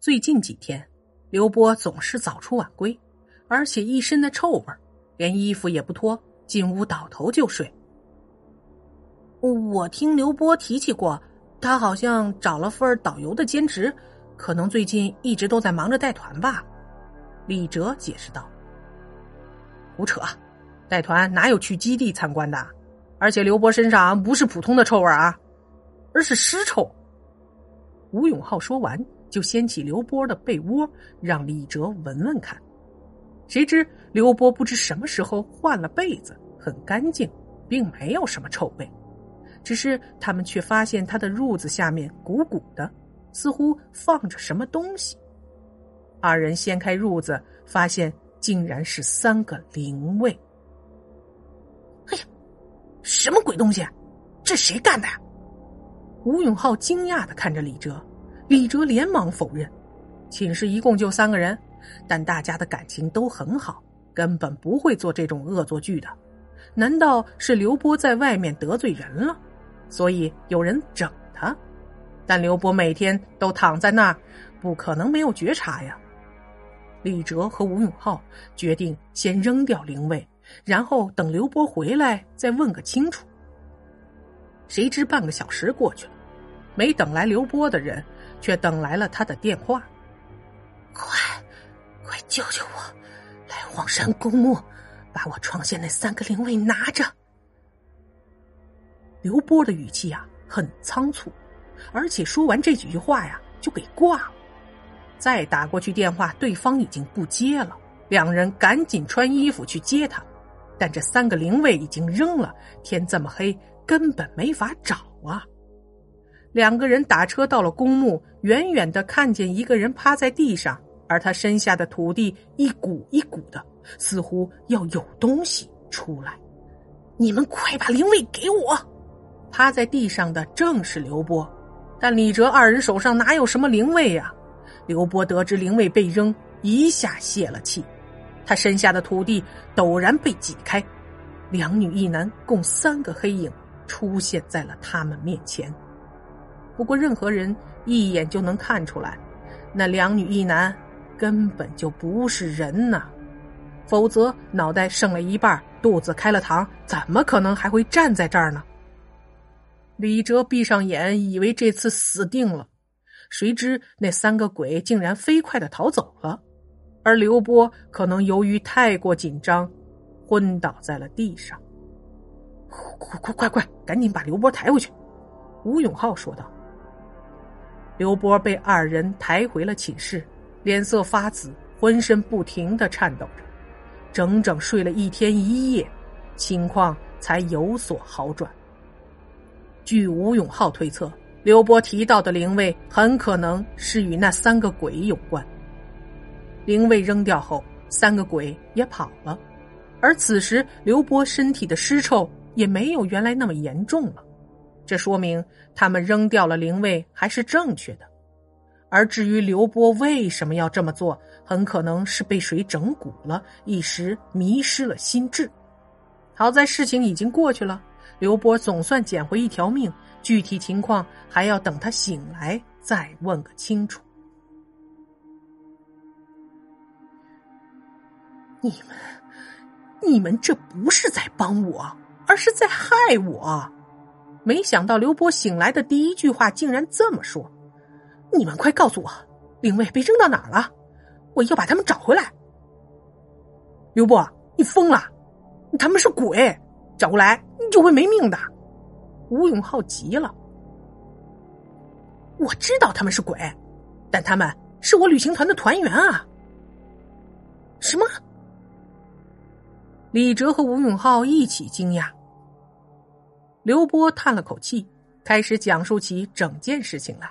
最近几天，刘波总是早出晚归，而且一身的臭味连衣服也不脱，进屋倒头就睡。我听刘波提起过，他好像找了份导游的兼职，可能最近一直都在忙着带团吧。李哲解释道：“胡扯，带团哪有去基地参观的？而且刘波身上不是普通的臭味啊，而是尸臭。”吴永浩说完，就掀起刘波的被窝，让李哲闻闻看。谁知刘波不知什么时候换了被子，很干净，并没有什么臭味。只是他们却发现他的褥子下面鼓鼓的，似乎放着什么东西。二人掀开褥子，发现竟然是三个灵位。哎呀，什么鬼东西？这谁干的呀？吴永浩惊讶的看着李哲，李哲连忙否认。寝室一共就三个人，但大家的感情都很好，根本不会做这种恶作剧的。难道是刘波在外面得罪人了？所以有人整他，但刘波每天都躺在那儿，不可能没有觉察呀。李哲和吴永浩决定先扔掉灵位，然后等刘波回来再问个清楚。谁知半个小时过去了，没等来刘波的人，却等来了他的电话。快，快救救我！来黄山公墓，把我床下那三个灵位拿着。刘波的语气啊很仓促，而且说完这几句话呀就给挂了。再打过去电话，对方已经不接了。两人赶紧穿衣服去接他，但这三个灵位已经扔了，天这么黑，根本没法找啊。两个人打车到了公墓，远远的看见一个人趴在地上，而他身下的土地一股一股的，似乎要有东西出来。你们快把灵位给我！趴在地上的正是刘波，但李哲二人手上哪有什么灵位呀？刘波得知灵位被扔，一下泄了气，他身下的土地陡然被挤开，两女一男共三个黑影出现在了他们面前。不过，任何人一眼就能看出来，那两女一男根本就不是人呐，否则脑袋剩了一半，肚子开了膛，怎么可能还会站在这儿呢？李哲闭上眼，以为这次死定了，谁知那三个鬼竟然飞快的逃走了，而刘波可能由于太过紧张，昏倒在了地上。快快快快，赶紧把刘波抬回去！吴永浩说道。刘波被二人抬回了寝室，脸色发紫，浑身不停的颤抖着，整整睡了一天一夜，情况才有所好转。据吴永浩推测，刘波提到的灵位很可能是与那三个鬼有关。灵位扔掉后，三个鬼也跑了，而此时刘波身体的尸臭也没有原来那么严重了，这说明他们扔掉了灵位还是正确的。而至于刘波为什么要这么做，很可能是被谁整蛊了，一时迷失了心智。好在事情已经过去了。刘波总算捡回一条命，具体情况还要等他醒来再问个清楚。你们，你们这不是在帮我，而是在害我！没想到刘波醒来的第一句话竟然这么说：“你们快告诉我，灵位被扔到哪儿了？我要把他们找回来。”刘波，你疯了？他们是鬼，找过来你。就会没命的，吴永浩急了。我知道他们是鬼，但他们是我旅行团的团员啊！什么？李哲和吴永浩一起惊讶。刘波叹了口气，开始讲述起整件事情来。